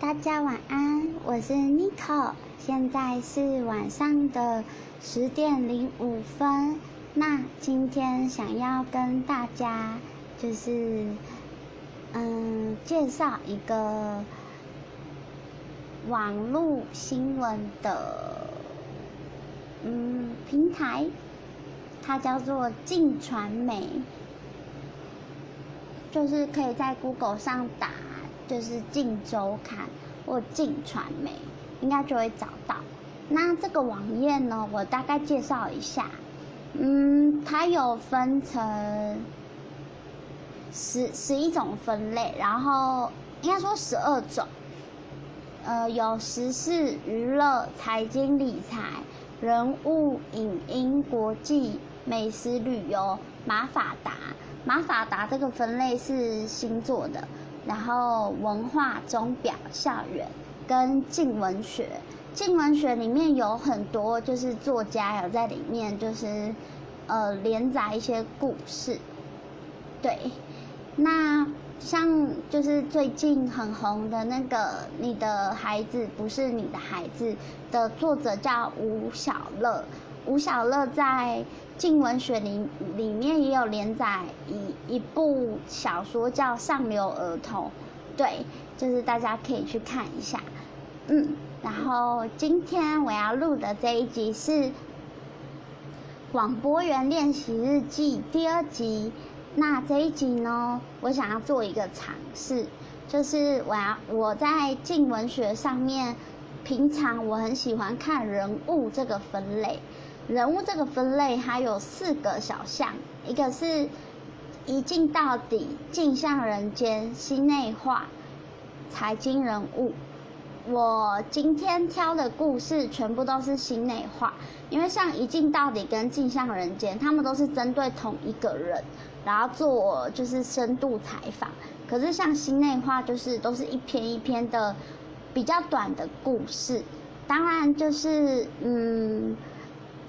大家晚安，我是 Nico，现在是晚上的十点零五分。那今天想要跟大家就是嗯介绍一个网络新闻的嗯平台，它叫做晋传媒，就是可以在 Google 上打。就是晋周刊或晋传媒，应该就会找到。那这个网页呢，我大概介绍一下。嗯，它有分成十十一种分类，然后应该说十二种。呃，有时事、娱乐、财经、理财、人物、影音、国际、美食、旅游、马法达。马法达这个分类是星座的。然后文化、钟表、校园跟静文学，静文学里面有很多就是作家有在里面，就是呃连载一些故事。对，那像就是最近很红的那个《你的孩子不是你的孩子》的作者叫吴小乐。吴小乐在静文学里里面也有连载一一部小说叫《上流儿童》，对，就是大家可以去看一下，嗯，然后今天我要录的这一集是《广播员练习日记》第二集，那这一集呢，我想要做一个尝试，就是我要我在静文学上面，平常我很喜欢看人物这个分类。人物这个分类还有四个小项，一个是一镜到底、镜像人间、心内话、财经人物。我今天挑的故事全部都是心内话，因为像一镜到底跟镜像人间，他们都是针对同一个人，然后做就是深度采访。可是像心内话，就是都是一篇一篇的比较短的故事，当然就是嗯。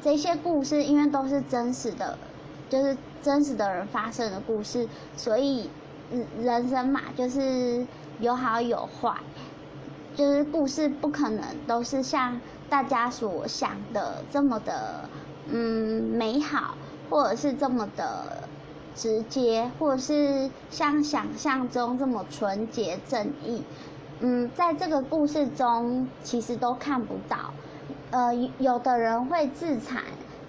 这些故事因为都是真实的，就是真实的人发生的故事，所以人生嘛，就是有好有坏，就是故事不可能都是像大家所想的这么的嗯美好，或者是这么的直接，或者是像想象中这么纯洁正义，嗯，在这个故事中其实都看不到。呃，有的人会自残，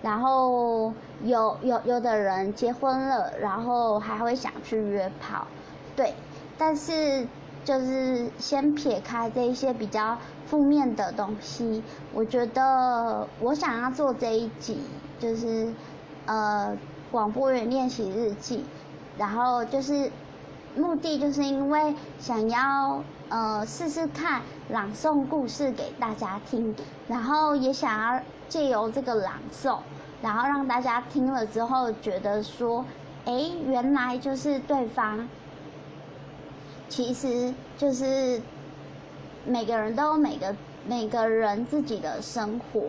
然后有有有的人结婚了，然后还会想去约炮，对。但是就是先撇开这一些比较负面的东西，我觉得我想要做这一集，就是呃广播员练习日记，然后就是目的就是因为想要。呃，试试看朗诵故事给大家听，然后也想要借由这个朗诵，然后让大家听了之后觉得说，哎，原来就是对方，其实就是每个人都有每个每个人自己的生活，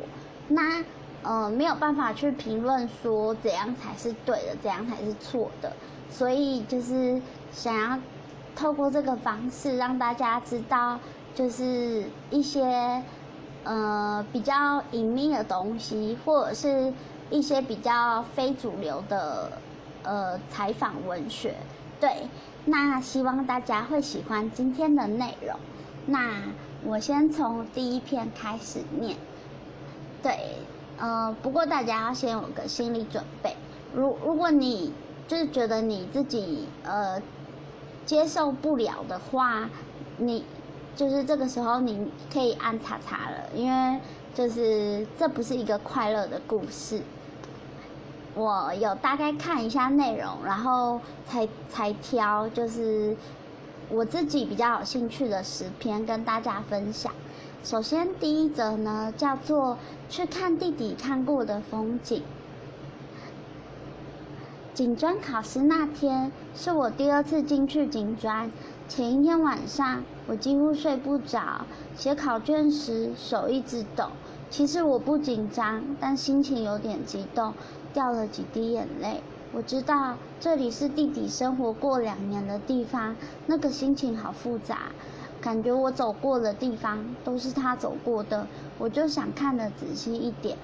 那呃没有办法去评论说怎样才是对的，怎样才是错的，所以就是想要。透过这个方式让大家知道，就是一些呃比较隐秘的东西，或者是一些比较非主流的呃采访文学。对，那希望大家会喜欢今天的内容。那我先从第一篇开始念。对，呃，不过大家要先有个心理准备。如如果你就是觉得你自己呃。接受不了的话，你就是这个时候你可以按叉叉了，因为就是这不是一个快乐的故事。我有大概看一下内容，然后才才挑，就是我自己比较有兴趣的十篇跟大家分享。首先第一则呢，叫做去看弟弟看过的风景。警专考试那天是我第二次进去警专。前一天晚上，我几乎睡不着，写考卷时手一直抖。其实我不紧张，但心情有点激动，掉了几滴眼泪。我知道这里是弟弟生活过两年的地方，那个心情好复杂。感觉我走过的地方都是他走过的，我就想看得仔细一点。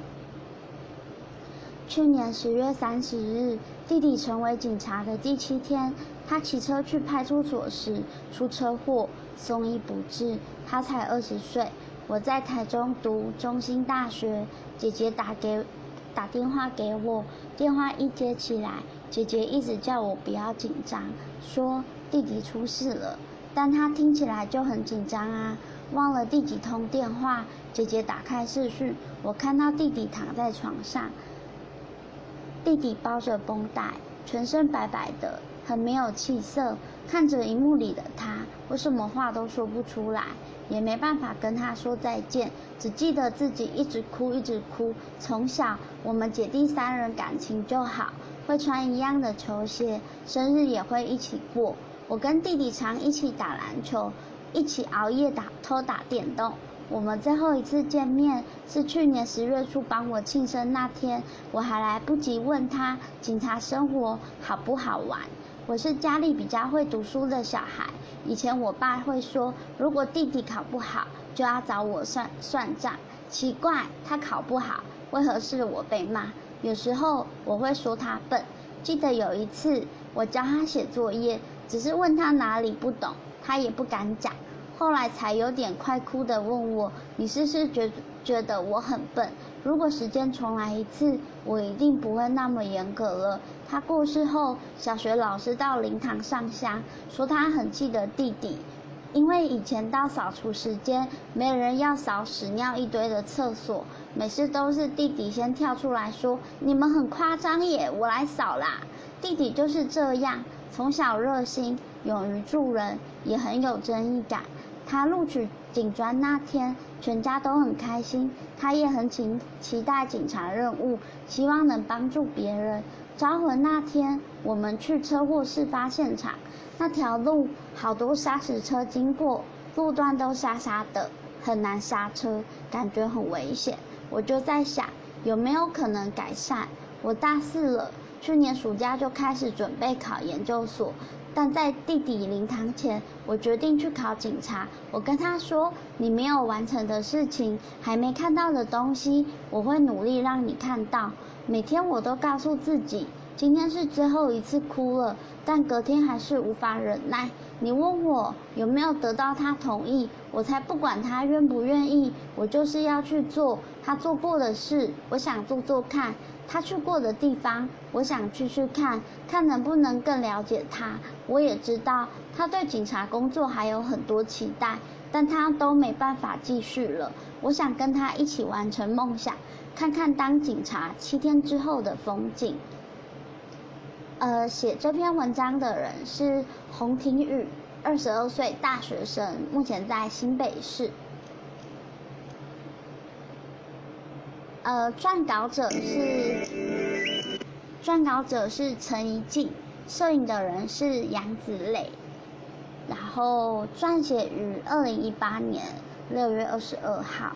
去年十月三十日，弟弟成为警察的第七天，他骑车去派出所时出车祸，送医不治。他才二十岁。我在台中读中心大学，姐姐打给打电话给我，电话一接起来，姐姐一直叫我不要紧张，说弟弟出事了。但他听起来就很紧张啊，忘了第几通电话。姐姐打开视讯，我看到弟弟躺在床上。弟弟包着绷带，全身白白的，很没有气色。看着荧幕里的他，我什么话都说不出来，也没办法跟他说再见，只记得自己一直哭，一直哭。从小我们姐弟三人感情就好，会穿一样的球鞋，生日也会一起过。我跟弟弟常一起打篮球，一起熬夜打偷打电动。我们最后一次见面是去年十月初帮我庆生那天，我还来不及问他警察生活好不好玩。我是家里比较会读书的小孩，以前我爸会说，如果弟弟考不好，就要找我算算账。奇怪，他考不好，为何是我被骂？有时候我会说他笨。记得有一次我教他写作业，只是问他哪里不懂，他也不敢讲。后来才有点快哭的问我：“你是不是觉觉得我很笨？如果时间重来一次，我一定不会那么严格了。”他过世后，小学老师到灵堂上香，说他很记得弟弟，因为以前到扫除时间，没人要扫屎尿一堆的厕所，每次都是弟弟先跳出来说：“你们很夸张耶，我来扫啦。”弟弟就是这样，从小热心，勇于助人，也很有正义感。他录取警专那天，全家都很开心，他也很期期待警察任务，希望能帮助别人。招魂那天，我们去车祸事发现场，那条路好多砂石车经过，路段都沙沙的，很难刹车，感觉很危险。我就在想，有没有可能改善？我大四了，去年暑假就开始准备考研究所。但在弟弟灵堂前，我决定去考警察。我跟他说：“你没有完成的事情，还没看到的东西，我会努力让你看到。”每天我都告诉自己，今天是最后一次哭了，但隔天还是无法忍耐。你问我有没有得到他同意，我才不管他愿不愿意，我就是要去做他做过的事，我想做做看。他去过的地方，我想去去看，看能不能更了解他。我也知道他对警察工作还有很多期待，但他都没办法继续了。我想跟他一起完成梦想，看看当警察七天之后的风景。呃，写这篇文章的人是洪庭宇，二十二岁大学生，目前在新北市。呃，撰稿者是撰稿者是陈怡静，摄影的人是杨子磊，然后撰写于二零一八年六月二十二号。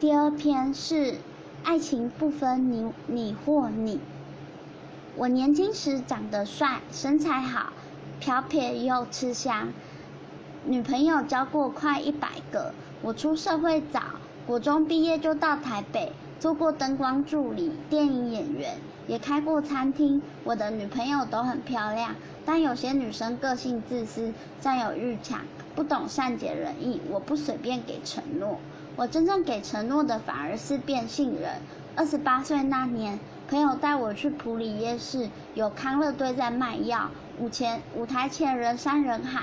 第二篇是爱情不分你你或你。我年轻时长得帅，身材好。漂撇又吃香，女朋友交过快一百个。我出社会早，国中毕业就到台北，做过灯光助理、电影演员，也开过餐厅。我的女朋友都很漂亮，但有些女生个性自私，占有欲强，不懂善解人意。我不随便给承诺，我真正给承诺的反而是变性人。二十八岁那年，朋友带我去普里夜市，有康乐队在卖药。舞前舞台前人山人海，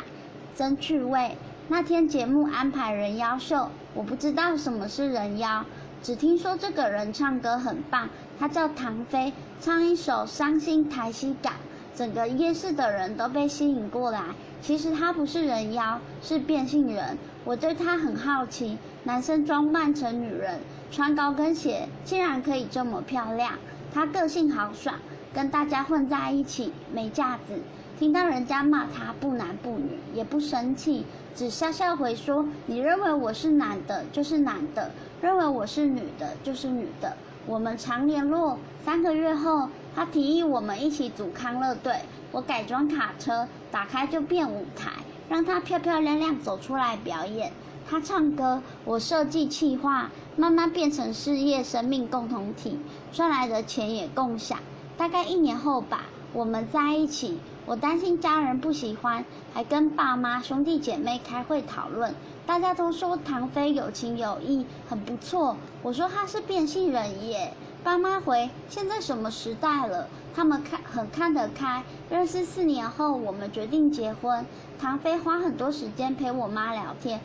真趣味。那天节目安排人妖秀，我不知道什么是人妖，只听说这个人唱歌很棒，他叫唐飞，唱一首《伤心台西港》，整个夜市的人都被吸引过来。其实他不是人妖，是变性人。我对他很好奇，男生装扮成女人，穿高跟鞋，竟然可以这么漂亮。他个性豪爽，跟大家混在一起没架子。听到人家骂他不男不女，也不生气，只笑笑回说：“你认为我是男的，就是男的；认为我是女的，就是女的。”我们常联络。三个月后，他提议我们一起组康乐队。我改装卡车，打开就变舞台，让他漂漂亮亮走出来表演。他唱歌，我设计企划，慢慢变成事业生命共同体，赚来的钱也共享。大概一年后吧，我们在一起。我担心家人不喜欢，还跟爸妈兄弟姐妹开会讨论。大家都说唐飞有情有义，很不错。我说他是变性人耶。爸妈回：现在什么时代了？他们看很看得开。认识四年后，我们决定结婚。唐飞花很多时间陪我妈聊天。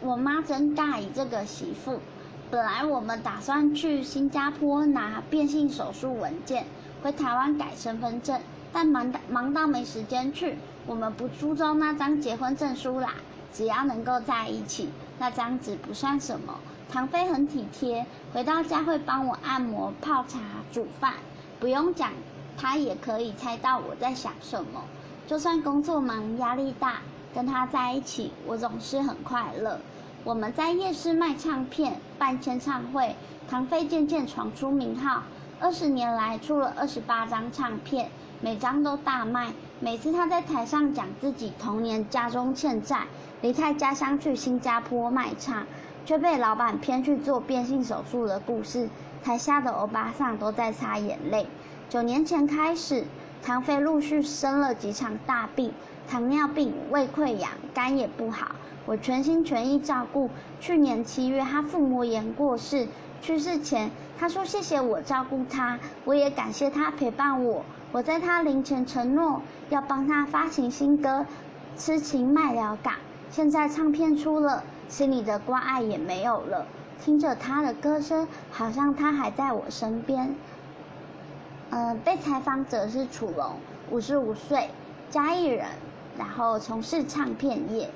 我妈真大意这个媳妇。本来我们打算去新加坡拿变性手术文件，回台湾改身份证。但忙到忙到没时间去，我们不注重那张结婚证书啦，只要能够在一起，那张纸不算什么。唐飞很体贴，回到家会帮我按摩、泡茶、煮饭，不用讲，他也可以猜到我在想什么。就算工作忙、压力大，跟他在一起，我总是很快乐。我们在夜市卖唱片、办签唱会，唐飞渐渐闯出名号，二十年来出了二十八张唱片。每张都大卖。每次他在台上讲自己童年家中欠债，离开家乡去新加坡卖唱，却被老板骗去做变性手术的故事，台下的欧巴桑都在擦眼泪。九年前开始，唐飞陆续生了几场大病，糖尿病、胃溃疡、肝也不好，我全心全意照顾。去年七月，他腹膜炎过世，去世前他说谢谢我照顾他，我也感谢他陪伴我。我在他临前承诺要帮他发行新歌，痴情卖了港。现在唱片出了，心里的关爱也没有了。听着他的歌声，好像他还在我身边。嗯，被采访者是楚龙，五十五岁，嘉义人，然后从事唱片业。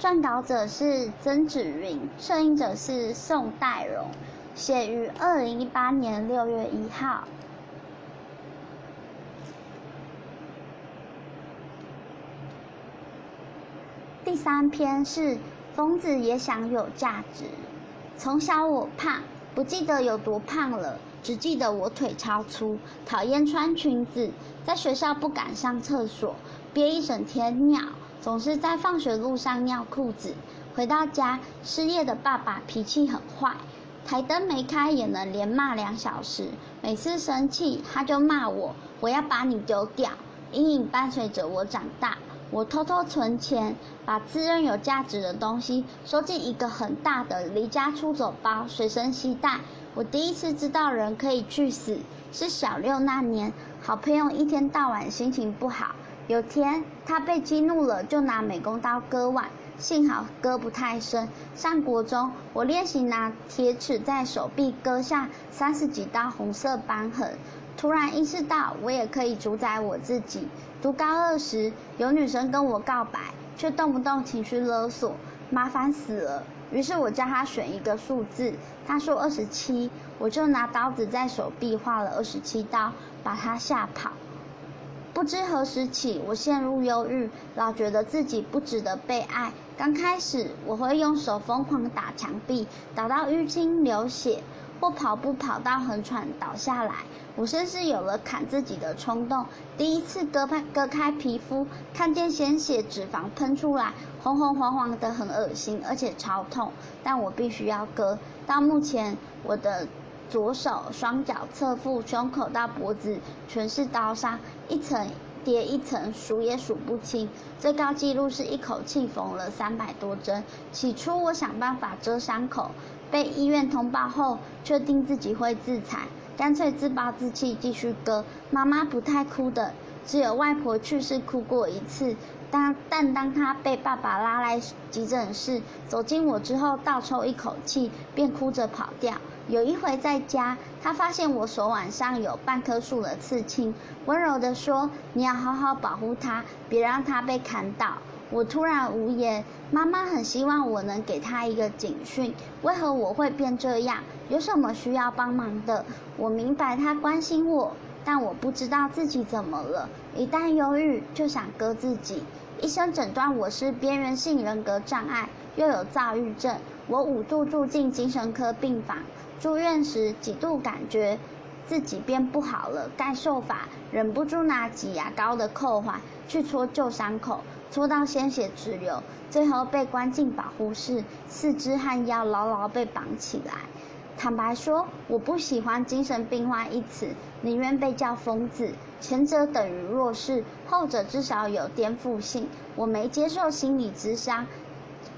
撰稿者是曾芷云，摄影者是宋代荣，写于二零一八年六月一号。第三篇是疯子也想有价值。从小我胖，不记得有多胖了，只记得我腿超粗，讨厌穿裙子，在学校不敢上厕所，憋一整天尿，总是在放学路上尿裤子。回到家，失业的爸爸脾气很坏，台灯没开也能连骂两小时。每次生气，他就骂我，我要把你丢掉。阴影伴随着我长大。我偷偷存钱，把自认有价值的东西收进一个很大的离家出走包，随身携带。我第一次知道人可以去死，是小六那年，好朋友一天到晚心情不好，有天他被激怒了，就拿美工刀割腕，幸好割不太深。上国中，我练习拿铁尺在手臂割下三十几道红色斑痕。突然意识到，我也可以主宰我自己。读高二时，有女生跟我告白，却动不动情绪勒索，麻烦死了。于是我叫她选一个数字，她说二十七，我就拿刀子在手臂划了二十七刀，把她吓跑。不知何时起，我陷入忧郁，老觉得自己不值得被爱。刚开始，我会用手疯狂打墙壁，打到淤青流血。或跑步跑到很喘倒下来，我甚至有了砍自己的冲动。第一次割开割开皮肤，看见鲜血脂肪喷出来，红红黄黄的，很恶心，而且超痛。但我必须要割。到目前，我的左手、双脚、侧腹、胸口到脖子全是刀伤，一层叠一层，数也数不清。最高纪录是一口气缝了三百多针。起初我想办法遮伤口。被医院通报后，确定自己会自残，干脆自暴自弃继续割。妈妈不太哭的，只有外婆去世哭过一次。当但当她被爸爸拉来急诊室，走进我之后倒抽一口气，便哭着跑掉。有一回在家，她发现我手腕上有半棵树的刺青，温柔地说：“你要好好保护它，别让它被砍倒。”我突然无言。妈妈很希望我能给她一个警讯：为何我会变这样？有什么需要帮忙的？我明白她关心我，但我不知道自己怎么了。一旦忧郁，就想割自己。医生诊断我是边缘性人格障碍，又有躁郁症。我五度住进精神科病房，住院时几度感觉自己变不好了。盖受法，忍不住拿挤牙膏的扣环去戳旧伤口，戳到鲜血直流，最后被关进保护室，四肢和腰牢牢被绑起来。坦白说，我不喜欢“精神病患”一词，宁愿被叫疯子。前者等于弱势，后者至少有颠覆性。我没接受心理咨商，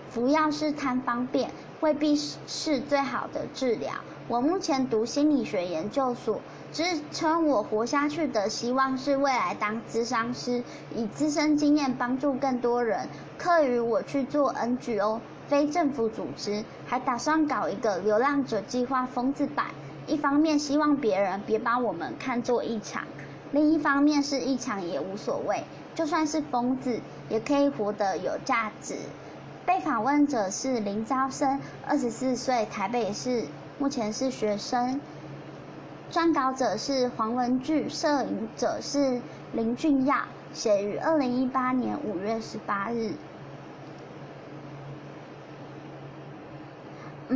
服药是贪方便，未必是最好的治疗。我目前读心理学研究所，支撑我活下去的希望是未来当咨商师，以自身经验帮助更多人。课余我去做 NGO。非政府组织还打算搞一个流浪者计划疯子版，一方面希望别人别把我们看作异常，另一方面是异常也无所谓，就算是疯子也可以活得有价值。被访问者是林昭生，二十四岁，台北市，目前是学生。撰稿者是黄文巨，摄影者是林俊耀，写于二零一八年五月十八日。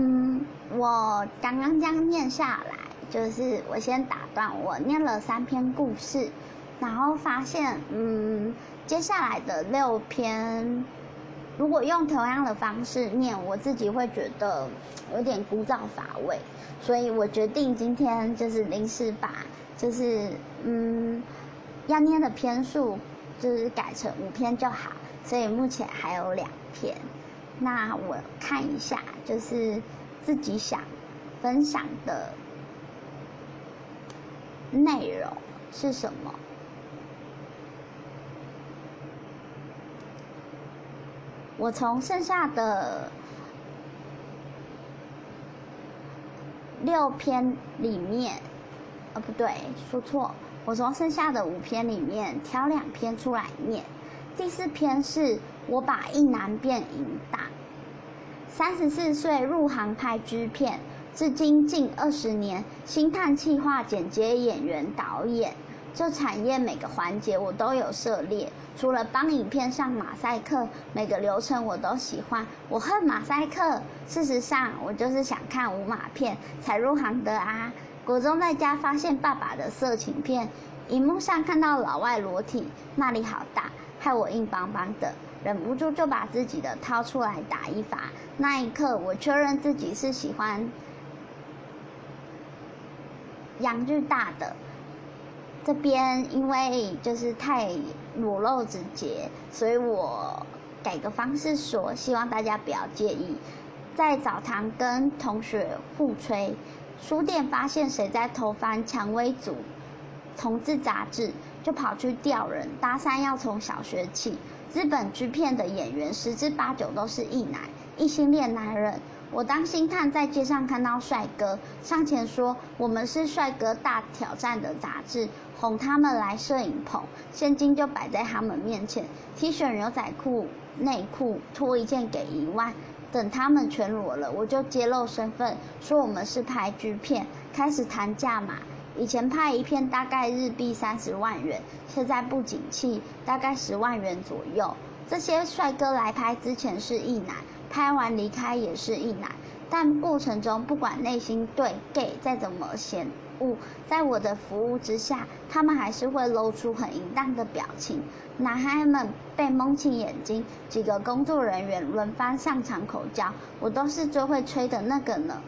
嗯，我刚刚这样念下来，就是我先打断，我念了三篇故事，然后发现，嗯，接下来的六篇，如果用同样的方式念，我自己会觉得有点枯燥乏味，所以我决定今天就是临时把，就是嗯，要念的篇数就是改成五篇就好，所以目前还有两篇。那我看一下，就是自己想分享的内容是什么。我从剩下的六篇里面，啊不对，说错，我从剩下的五篇里面挑两篇出来念。第四篇是我把一男变淫大，三十四岁入行拍剧片，至今近二十年，星探企划、剪接、演员、导演，这产业每个环节我都有涉猎。除了帮影片上马赛克，每个流程我都喜欢。我恨马赛克，事实上我就是想看无码片才入行的啊。国中在家发现爸爸的色情片，荧幕上看到老外裸体，那里好大。害我硬邦邦的，忍不住就把自己的掏出来打一发。那一刻，我确认自己是喜欢阳具大的。这边因为就是太裸露直接，所以我改个方式说，希望大家不要介意。在澡堂跟同学互吹，书店发现谁在偷翻《蔷薇组同志杂志。就跑去调人，搭讪要从小学起。日本剧片的演员十之八九都是异男，异性恋男人。我当星探在街上看到帅哥，上前说我们是帅哥大挑战的杂志，哄他们来摄影棚，现金就摆在他们面前，T 恤牛仔裤内裤脱一件给一万。等他们全裸了，我就揭露身份，说我们是拍剧片，开始谈价码。以前拍一片大概日币三十万元，现在不景气，大概十万元左右。这些帅哥来拍之前是异男，拍完离开也是异男，但过程中不管内心对 gay 再怎么嫌恶，在我的服务之下，他们还是会露出很淫荡的表情。男孩们被蒙起眼睛，几个工作人员轮番上场口交，我都是最会吹的那个呢。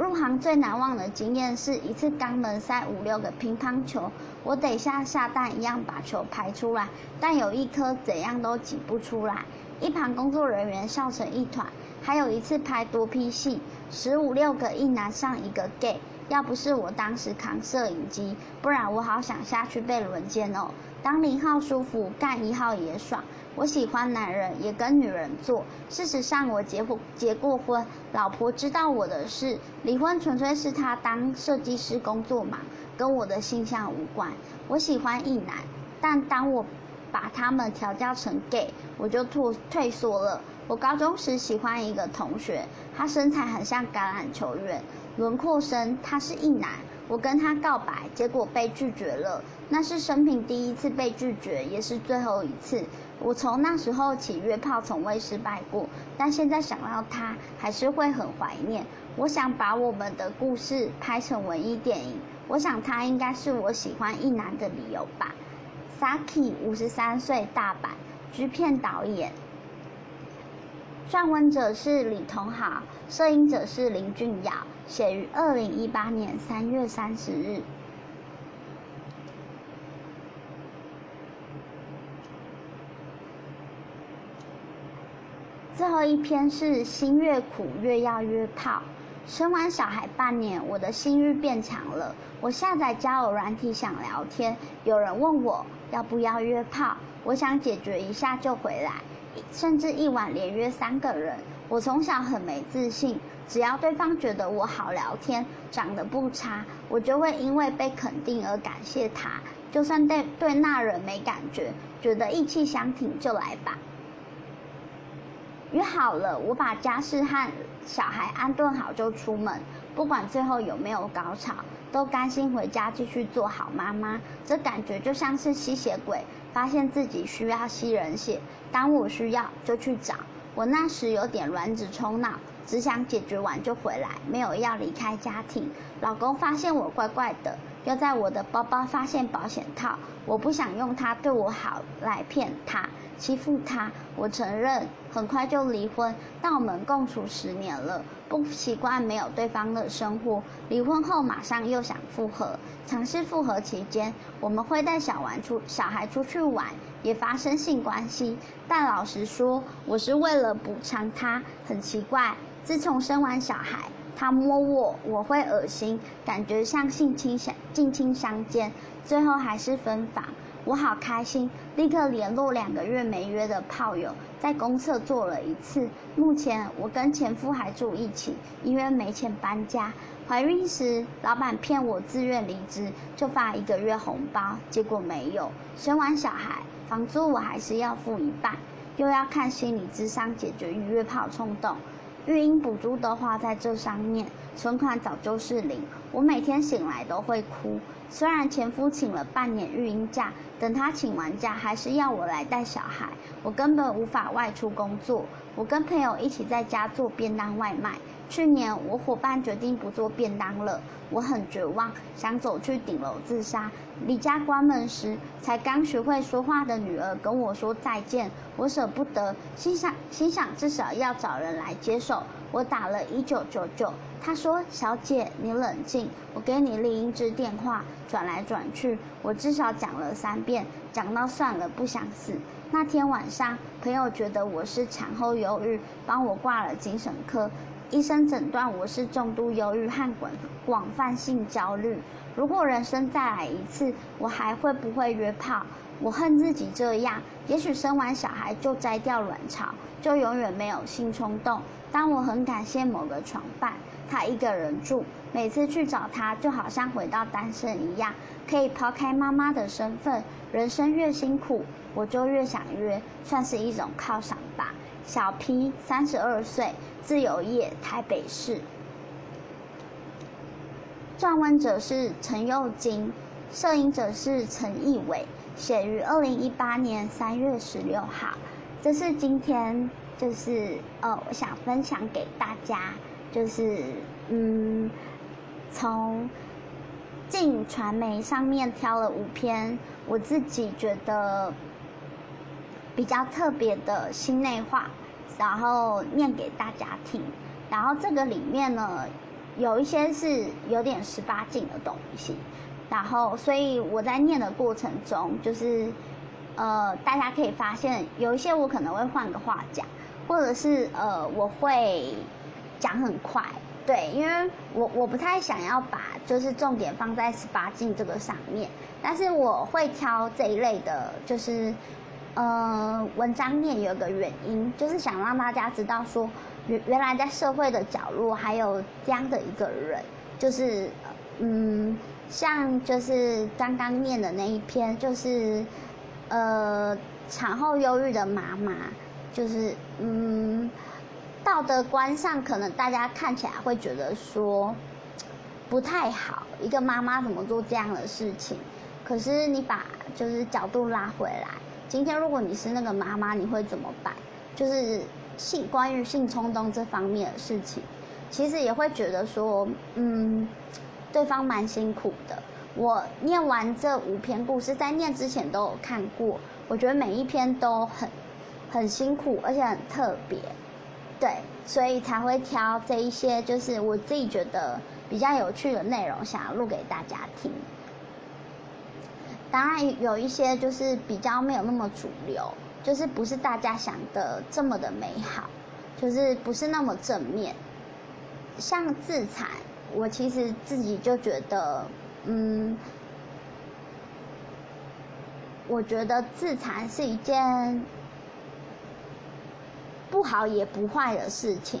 入行最难忘的经验是一次肛门塞五六个乒乓球，我得像下蛋一样把球排出来，但有一颗怎样都挤不出来，一旁工作人员笑成一团。还有一次拍多批戏，十五六个一男上一个 gay，要不是我当时扛摄影机，不然我好想下去被轮奸哦。当零号舒服，干一号也爽。我喜欢男人，也跟女人做。事实上，我结婚结过婚，老婆知道我的事。离婚纯粹是他当设计师工作嘛，跟我的性向无关。我喜欢异男，但当我把他们调教成 gay，我就退退缩了。我高中时喜欢一个同学，他身材很像橄榄球员，轮廓深，他是一男。我跟他告白，结果被拒绝了。那是生平第一次被拒绝，也是最后一次。我从那时候起约炮从未失败过，但现在想到他，还是会很怀念。我想把我们的故事拍成文艺电影，我想他应该是我喜欢一男的理由吧。Saki 五十三岁，大阪剧片导演。撰文者是李同豪，摄影者是林俊尧，写于二零一八年三月三十日。最后一篇是心越苦越要约炮。生完小孩半年，我的性欲变强了。我下载交友软体想聊天，有人问我要不要约炮，我想解决一下就回来。甚至一晚连约三个人。我从小很没自信，只要对方觉得我好聊天，长得不差，我就会因为被肯定而感谢他。就算对对那人没感觉，觉得意气相挺就来吧。约好了，我把家事和小孩安顿好就出门，不管最后有没有高潮，都甘心回家继续做好妈妈。这感觉就像是吸血鬼发现自己需要吸人血，当我需要就去找。我那时有点卵子冲脑，只想解决完就回来，没有要离开家庭。老公发现我怪怪的，又在我的包包发现保险套，我不想用他对我好来骗他。欺负他，我承认，很快就离婚。但我们共处十年了，不习惯没有对方的生活。离婚后马上又想复合，尝试复合期间，我们会带小玩出小孩出去玩，也发生性关系。但老实说，我是为了补偿他。很奇怪，自从生完小孩，他摸我，我会恶心，感觉像性侵相近亲相奸，最后还是分房。我好开心，立刻联络两个月没约的炮友，在公厕做了一次。目前我跟前夫还住一起，因为没钱搬家。怀孕时，老板骗我自愿离职，就发一个月红包，结果没有。生完小孩，房租我还是要付一半，又要看心理智商解决约炮冲动。育婴补助都花在这上面，存款早就是零。我每天醒来都会哭。虽然前夫请了半年育婴假，等他请完假，还是要我来带小孩。我根本无法外出工作。我跟朋友一起在家做便当外卖。去年我伙伴决定不做便当了，我很绝望，想走去顶楼自杀。离家关门时，才刚学会说话的女儿跟我说再见，我舍不得，心想心想至少要找人来接手。我打了一九九九，他说：“小姐，你冷静，我给你另一支电话。”转来转去，我至少讲了三遍，讲到算了，不想死。那天晚上，朋友觉得我是产后忧郁，帮我挂了精神科。医生诊断我是重度忧郁和广广泛性焦虑。如果人生再来一次，我还会不会约炮？我恨自己这样。也许生完小孩就摘掉卵巢，就永远没有性冲动。但我很感谢某个床伴，他一个人住，每次去找他就好像回到单身一样，可以抛开妈妈的身份。人生越辛苦，我就越想约，算是一种犒赏吧。小 P，三十二岁。自由业，台北市。撰文者是陈佑金，摄影者是陈义伟，写于二零一八年三月十六号。这是今天，就是呃，我想分享给大家，就是嗯，从镜传媒上面挑了五篇，我自己觉得比较特别的心内话。然后念给大家听，然后这个里面呢，有一些是有点十八禁的东西，然后所以我在念的过程中，就是呃，大家可以发现有一些我可能会换个话讲，或者是呃，我会讲很快，对，因为我我不太想要把就是重点放在十八禁这个上面，但是我会挑这一类的，就是。呃，文章念有个原因，就是想让大家知道说，原原来在社会的角落还有这样的一个人，就是嗯，像就是刚刚念的那一篇，就是呃，产后忧郁的妈妈，就是嗯，道德观上可能大家看起来会觉得说不太好，一个妈妈怎么做这样的事情？可是你把就是角度拉回来，今天如果你是那个妈妈，你会怎么办？就是性关于性冲动这方面的事情，其实也会觉得说，嗯，对方蛮辛苦的。我念完这五篇故事，在念之前都有看过，我觉得每一篇都很很辛苦，而且很特别，对，所以才会挑这一些，就是我自己觉得比较有趣的内容，想要录给大家听。当然有一些就是比较没有那么主流，就是不是大家想的这么的美好，就是不是那么正面。像自残，我其实自己就觉得。嗯，我觉得自残是一件不好也不坏的事情，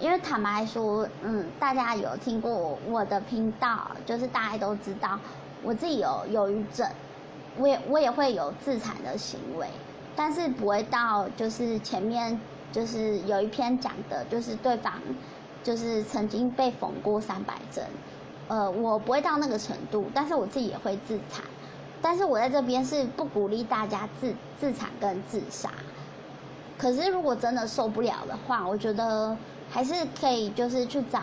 因为坦白说，嗯，大家有听过我的频道，就是大家都知道我自己有忧郁症，我也我也会有自残的行为，但是不会到就是前面就是有一篇讲的，就是对方就是曾经被缝过三百针。呃，我不会到那个程度，但是我自己也会自残，但是我在这边是不鼓励大家自自残跟自杀。可是如果真的受不了的话，我觉得还是可以，就是去找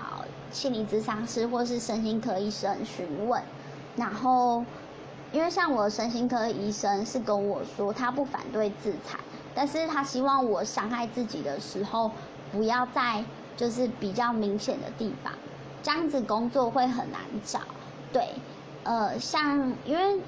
心理咨商师或是身心科医生询问。然后，因为像我身心科医生是跟我说，他不反对自残，但是他希望我伤害自己的时候，不要在就是比较明显的地方。这样子工作会很难找，对，呃，像因为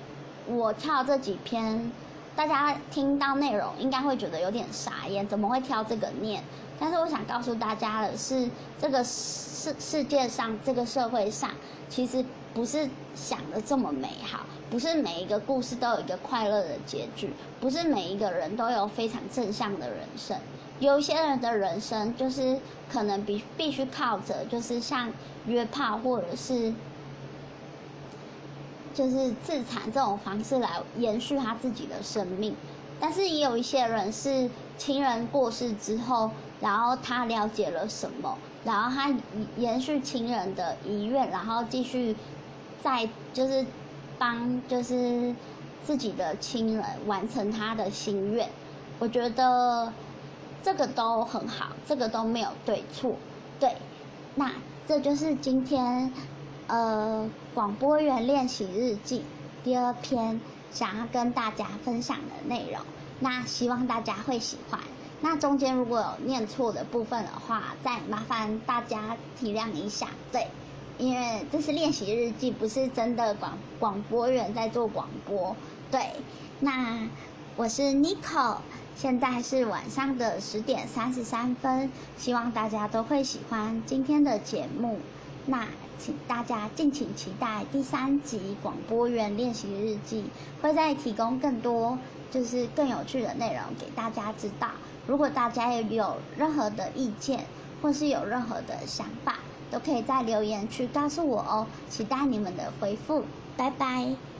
我挑这几篇，大家听到内容应该会觉得有点傻眼，怎么会挑这个念？但是我想告诉大家的是，这个世世界上，这个社会上，其实不是想的这么美好，不是每一个故事都有一个快乐的结局，不是每一个人都有非常正向的人生。有些人的人生就是可能必必须靠着，就是像约炮或者是就是自残这种方式来延续他自己的生命，但是也有一些人是亲人过世之后，然后他了解了什么，然后他延续亲人的遗愿，然后继续在就是帮就是自己的亲人完成他的心愿，我觉得。这个都很好，这个都没有对错，对，那这就是今天呃广播员练习日记第二篇想要跟大家分享的内容，那希望大家会喜欢。那中间如果有念错的部分的话，再麻烦大家体谅一下，对，因为这是练习日记，不是真的广广播员在做广播，对，那我是 Nico。现在是晚上的十点三十三分，希望大家都会喜欢今天的节目。那请大家敬请期待第三集广播员练习日记，会再提供更多就是更有趣的内容给大家知道。如果大家有任何的意见或是有任何的想法，都可以在留言区告诉我哦。期待你们的回复，拜拜。